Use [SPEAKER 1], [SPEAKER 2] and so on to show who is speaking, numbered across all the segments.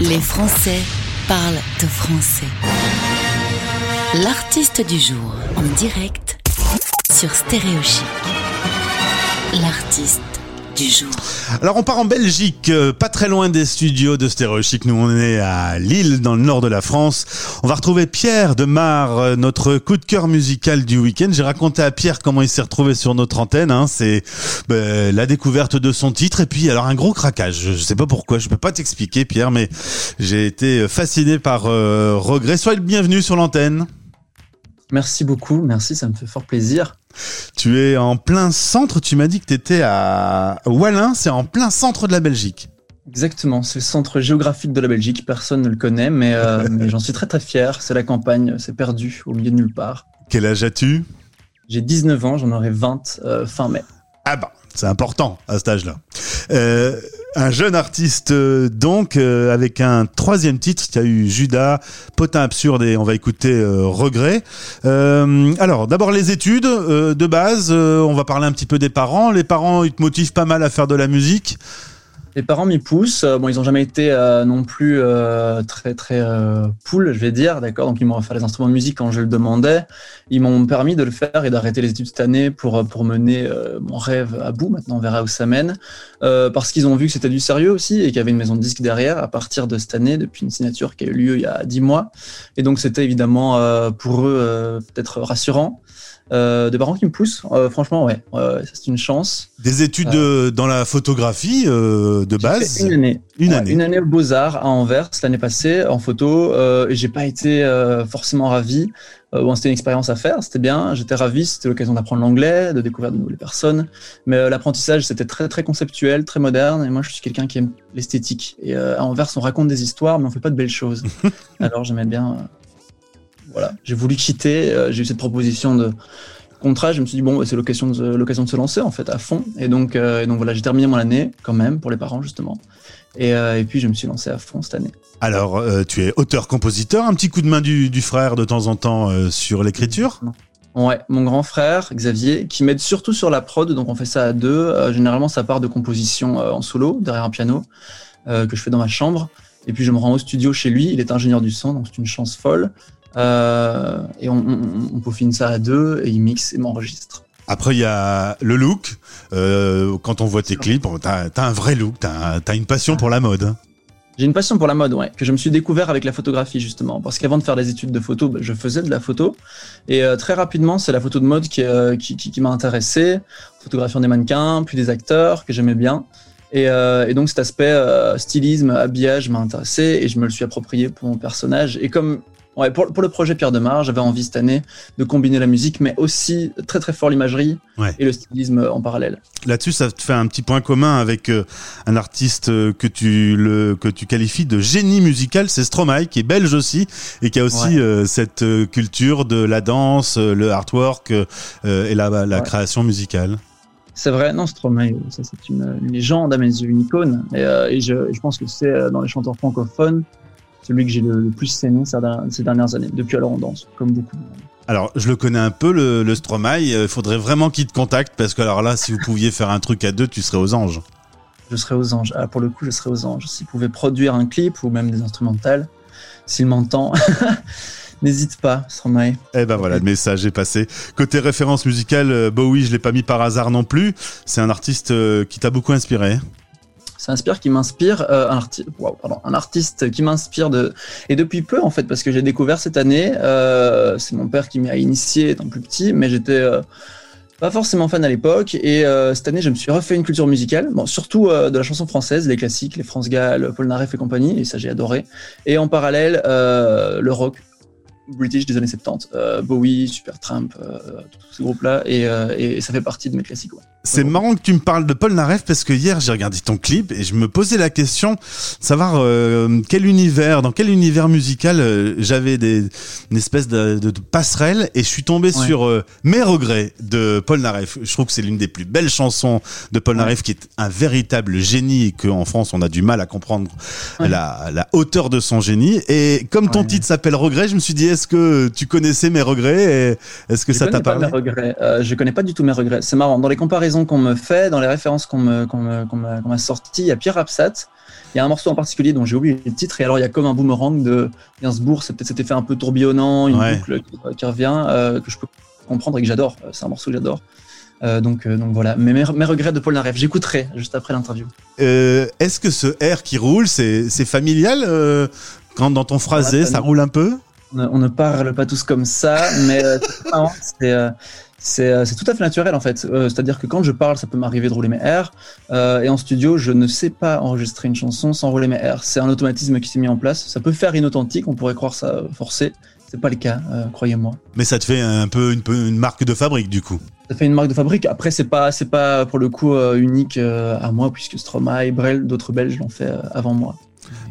[SPEAKER 1] Les Français parlent de français. L'artiste du jour en direct sur Stéréochic. L'artiste
[SPEAKER 2] Alors on part en Belgique, euh, pas très loin des studios de Stéréo Chic. Nous on est à Lille, dans le nord de la France. On va retrouver Pierre de Mar, euh, notre coup de cœur musical du week-end. J'ai raconté à Pierre comment il s'est retrouvé sur notre antenne. Hein. C'est ben, la découverte de son titre et puis alors un gros craquage. Je sais pas pourquoi, je peux pas t'expliquer Pierre, mais j'ai été fasciné par euh, Regret. Sois le bienvenu sur l'antenne.
[SPEAKER 3] Merci beaucoup, merci, ça me fait fort plaisir.
[SPEAKER 2] Tu es en plein centre, tu m'as dit que tu étais à Wallin, c'est en plein centre de la Belgique.
[SPEAKER 3] Exactement, c'est le centre géographique de la Belgique, personne ne le connaît, mais, euh, mais j'en suis très très fier, c'est la campagne, c'est perdu au milieu de nulle part.
[SPEAKER 2] Quel âge as-tu?
[SPEAKER 3] J'ai 19 ans, j'en aurai 20 euh, fin mai.
[SPEAKER 2] Ah bah, c'est important à cet âge-là. Euh, un jeune artiste euh, donc euh, avec un troisième titre qui a eu Judas, Potin absurde et on va écouter euh, Regret. Alors d'abord les études de base, on va parler un petit peu des parents. Les parents ils te motivent pas mal à faire de la musique.
[SPEAKER 3] Les parents m'y poussent. Euh, Bon, ils ont jamais été euh, non plus euh, très très euh, je vais dire, d'accord. Donc ils m'ont offert les instruments de musique quand je le demandais. Ils m'ont permis de le faire et d'arrêter les études cette année pour euh, pour mener mon rêve à bout. Maintenant, on verra où ça mène. Parce qu'ils ont vu que c'était du sérieux aussi et qu'il y avait une maison de disques derrière à partir de cette année, depuis une signature qui a eu lieu il y a dix mois. Et donc c'était évidemment pour eux peut-être rassurant. Euh, des parents qui me poussent, euh, franchement, ouais, c'est une chance.
[SPEAKER 2] Des études euh, dans la photographie de base.
[SPEAKER 3] Une année.
[SPEAKER 2] Une
[SPEAKER 3] Ouais,
[SPEAKER 2] année.
[SPEAKER 3] Une année aux Beaux-Arts à Anvers l'année passée en photo et j'ai pas été forcément ravi. Bon, c'était une expérience à faire, c'était bien, j'étais ravi, c'était l'occasion d'apprendre l'anglais, de découvrir de nouvelles personnes. Mais euh, l'apprentissage, c'était très très conceptuel, très moderne et moi je suis quelqu'un qui aime l'esthétique. Et euh, à Anvers, on raconte des histoires mais on fait pas de belles choses. Alors j'aimais bien. Voilà, j'ai voulu quitter, euh, j'ai eu cette proposition de contrat, je me suis dit bon, bah, c'est l'occasion de, l'occasion de se lancer en fait à fond. Et donc, euh, et donc voilà, j'ai terminé mon année quand même pour les parents justement. Et, euh, et puis je me suis lancé à fond cette année.
[SPEAKER 2] Alors euh, tu es auteur-compositeur, un petit coup de main du, du frère de temps en temps euh, sur l'écriture.
[SPEAKER 3] Ouais, mon grand frère Xavier, qui m'aide surtout sur la prod, donc on fait ça à deux. Généralement, ça part de composition en solo derrière un piano que je fais dans ma chambre. Et puis je me rends au studio chez lui. Il est ingénieur du son, donc c'est une chance folle. Euh, et on, on, on peaufine ça à deux et il mixe et m'enregistre.
[SPEAKER 2] Après, il y a le look. Euh, quand on voit tes clips, t'as as un vrai look, t'as as une passion pour la mode. hein.
[SPEAKER 3] J'ai une passion pour la mode, ouais, que je me suis découvert avec la photographie justement, parce qu'avant de faire des études de photo, bah, je faisais de la photo, et euh, très rapidement, c'est la photo de mode qui, euh, qui, qui, qui m'a intéressé, photographiant des mannequins, puis des acteurs que j'aimais bien, et, euh, et donc cet aspect stylisme, habillage m'a intéressé, et je me le suis approprié pour mon personnage, et comme Ouais, pour, pour le projet Pierre Demar, j'avais envie cette année de combiner la musique, mais aussi très très fort l'imagerie
[SPEAKER 2] Ouais.
[SPEAKER 3] et le stylisme en parallèle.
[SPEAKER 2] Là-dessus, ça te fait un petit point commun avec euh, un artiste euh, que tu le que tu qualifies de génie musical, c'est Stromae, qui est belge aussi et qui a aussi
[SPEAKER 3] Ouais.
[SPEAKER 2] euh, cette culture de la danse, le artwork euh, et la, la
[SPEAKER 3] Ouais.
[SPEAKER 2] création musicale.
[SPEAKER 3] C'est vrai, non, Stromae, ça c'est une, une légende à mes yeux, une icône. Et, euh, et je, je pense que c'est dans les chanteurs francophones celui que j'ai le, le plus aimé ces dernières, années. Depuis alors on danse, comme beaucoup.
[SPEAKER 2] Alors, je le connais un peu, le, le Stromae. Il faudrait vraiment qu'il te contacte parce que alors là, si vous pouviez faire un truc à deux, tu serais aux anges.
[SPEAKER 3] Je serais aux anges. Ah, pour le coup, je serais aux anges. S'il pouvait produire un clip ou même des instrumentales, s'il m'entend, n'hésite pas, Stromae.
[SPEAKER 2] Eh ben voilà, le message est passé. Côté référence musicale, euh, Bowie, je l'ai pas mis par hasard non plus. C'est un artiste euh, qui t'a beaucoup inspiré.
[SPEAKER 3] C'est un inspire qui m'inspire, euh, un, artiste qui m'inspire de et depuis peu en fait parce que j'ai découvert cette année. euh, c'est mon père qui m'y a initié étant plus petit, mais j'étais euh, pas forcément fan à l'époque et cette année je me suis refait une culture musicale, bon surtout de la chanson française, les classiques, les France Gall, Paul Naref et compagnie, et ça j'ai adoré. Et en parallèle le rock British des années 70, euh, Bowie, Supertramp, euh, tous ces groupes-là, et, ça fait partie de mes classiques.
[SPEAKER 2] C'est marrant que tu me parles de Paul Naref parce que hier j'ai regardé ton clip et je me posais la question de savoir euh, quel univers, dans quel univers musical euh, j'avais des, une espèce de, de- de passerelle et je suis tombé
[SPEAKER 3] Ouais.
[SPEAKER 2] sur euh, Mes regrets de Paul Naref. Je trouve que c'est l'une des plus belles chansons de Paul
[SPEAKER 3] Ouais.
[SPEAKER 2] Naref qui est un véritable génie et qu'en France on a du mal à comprendre
[SPEAKER 3] Ouais.
[SPEAKER 2] la, la hauteur de son génie. Et comme ton titre s'appelle Regrets, je me suis dit est-ce que tu connaissais Mes regrets et est-ce que
[SPEAKER 3] Je
[SPEAKER 2] ça t'a
[SPEAKER 3] connais pas
[SPEAKER 2] parlé?
[SPEAKER 3] Mes regrets. Euh, je connais pas du tout mes regrets. C'est marrant. Dans les comparaisons qu'on me fait, dans les références qu'on m'a sorties, il y a Pierre Absat Il y a un morceau en particulier dont j'ai oublié le titre, et alors il y a comme un boomerang de Gainsbourg, c'est peut-être cet effet un peu tourbillonnant, une boucle qui, revient, que je peux comprendre et que j'adore. C'est un morceau que j'adore. donc, donc voilà, mes, mes, regrets de Paul Naref, j'écouterai juste après l'interview.
[SPEAKER 2] Est-ce que ce air qui roule, c'est familial quand dans ton phrasé, ça roule un peu?
[SPEAKER 3] On ne parle pas tous comme ça, mais c'est euh, c'est tout à fait naturel en fait. Euh, c'est-à-dire que quand je parle, ça peut m'arriver de rouler mes R. Euh, et en studio, je ne sais pas enregistrer une chanson sans rouler mes R. C'est un automatisme qui s'est mis en place. Ça peut faire inauthentique, on pourrait croire ça forcé. C'est pas le cas, croyez-moi.
[SPEAKER 2] Mais ça te fait un peu une, une, marque de fabrique du coup.
[SPEAKER 3] Ça fait une marque de fabrique. Après, c'est pas c'est pas pour le coup unique à moi puisque Stromae, Brel, d'autres Belges l'ont fait avant moi.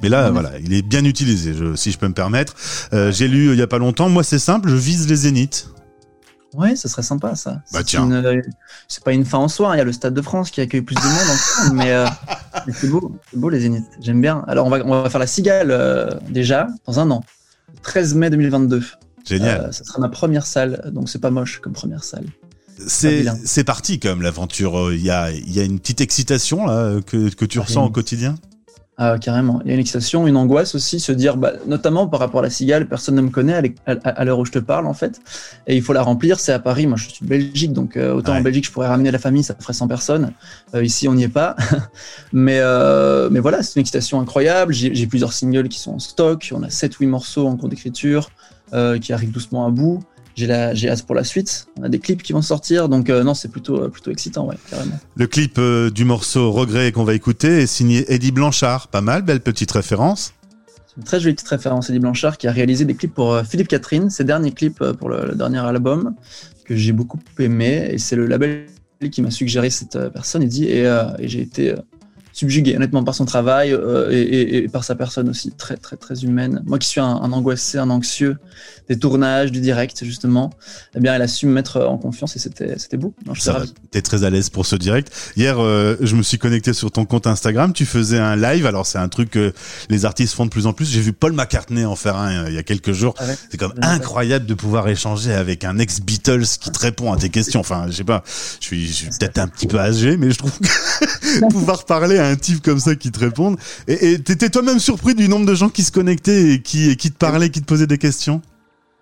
[SPEAKER 2] Mais là, voilà, il est bien utilisé, si je peux me permettre. J'ai lu il y a pas longtemps. Moi, c'est simple, je vise les zéniths.
[SPEAKER 3] Ouais, ce serait sympa ça.
[SPEAKER 2] Bah.
[SPEAKER 3] Euh, c'est pas une fin en soi, hein. il y a le Stade de France qui accueille plus de monde, mais, euh, mais c'est beau, c'est beau les Zéniths, j'aime bien. Alors on va, on va faire la Cigale euh, déjà, dans un an, 13 mai 2022.
[SPEAKER 2] Génial.
[SPEAKER 3] ça sera ma première salle, donc c'est pas moche comme première salle.
[SPEAKER 2] C'est parti comme l'aventure, il y a, y a une petite excitation là, que, que tu ressens au quotidien?
[SPEAKER 3] Ah, carrément. Il y a une excitation, une angoisse aussi, se dire, bah, notamment par rapport à la cigale, personne ne me connaît à l'heure où je te parle, en fait. Et il faut la remplir. C'est à Paris. Moi, je suis de Belgique, donc euh, autant en Belgique, je pourrais ramener la famille, ça ferait 100 personnes. Euh, ici, on n'y est pas. mais, euh, mais voilà, c'est une excitation incroyable. J'ai plusieurs singles qui sont en stock. On a 7-8 morceaux en cours d'écriture qui arrivent doucement à bout j'ai hâte pour la suite. On a des clips qui vont sortir, donc euh, non, c'est plutôt, euh, plutôt excitant, ouais, carrément.
[SPEAKER 2] Le clip euh, du morceau Regret qu'on va écouter est signé Eddie Blanchard. Pas mal, belle petite référence.
[SPEAKER 3] C'est une très jolie petite référence, Eddie Blanchard, qui a réalisé des clips pour Philippe Catherine, ses derniers clips pour le, dernier album, que j'ai beaucoup aimé. Et c'est le label qui m'a suggéré cette personne. Et, et j'ai été subjugué honnêtement par son travail euh, et, par sa personne aussi très très très humaine. Moi qui suis un, angoissé, un anxieux des tournages, du direct justement, eh bien elle a su me mettre en confiance et c'était c'était beau.
[SPEAKER 2] Tu es très à l'aise pour ce direct. Hier, euh, je me suis connecté sur ton compte Instagram. Tu faisais un live. Alors c'est un truc que les artistes font de plus en plus. J'ai vu Paul McCartney en faire un euh, il y a quelques jours. Ah c'est comme incroyable de pouvoir échanger avec un ex Beatles qui te répond à tes questions. Enfin, je sais pas. Je suis, je suis peut-être un petit peu âgé, mais je trouve que pouvoir parler à un type comme ça qui te répondent. Et t'étais toi-même surpris du nombre de gens qui se connectaient et qui, qui te parlaient, qui te posaient des questions?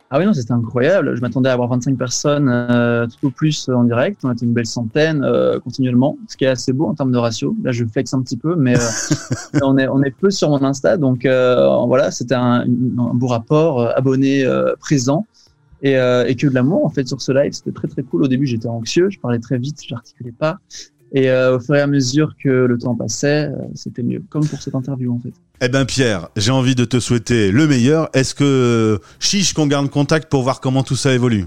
[SPEAKER 3] Ah oui, non, c'était incroyable. Je m'attendais à avoir 25 personnes euh, tout au plus en direct. On était une belle centaine euh, continuellement, ce qui est assez beau en termes de ratio. Là, je flex un petit peu, mais euh, on, est, on est peu sur mon Insta. Donc voilà, c'était un, un, beau rapport, abonné présent. Et, et, que de l'amour en fait sur ce live. C'était très très cool. Au début, j'étais anxieux, je parlais très vite, je n'articulais pas. Et euh, au fur et à mesure que le temps passait, euh, c'était mieux, comme pour cette interview en fait.
[SPEAKER 2] Eh ben Pierre, j'ai envie de te souhaiter le meilleur. Est-ce que chiche qu'on garde contact pour voir comment tout ça évolue?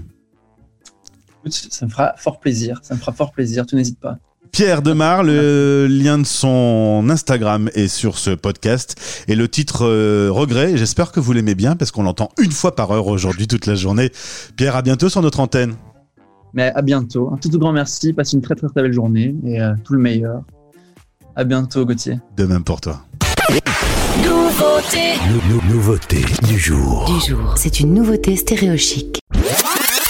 [SPEAKER 3] Ça me fera fort plaisir, ça me fera fort plaisir, tu n'hésites pas.
[SPEAKER 2] Pierre Demar, le lien de son Instagram est sur ce podcast et le titre euh, Regret. J'espère que vous l'aimez bien parce qu'on l'entend une fois par heure aujourd'hui toute la journée. Pierre, à bientôt sur notre antenne.
[SPEAKER 3] Mais à bientôt. Un tout, tout grand merci. Passe une très, très, très belle journée et euh, tout le meilleur. À bientôt, Gauthier.
[SPEAKER 2] De même pour toi.
[SPEAKER 1] Nouveauté.
[SPEAKER 4] nouveauté du jour.
[SPEAKER 1] Du jour. C'est une nouveauté stéréochique.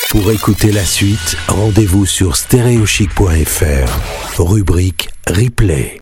[SPEAKER 4] Pour écouter la suite, rendez-vous sur stéréochic.fr. Rubrique replay.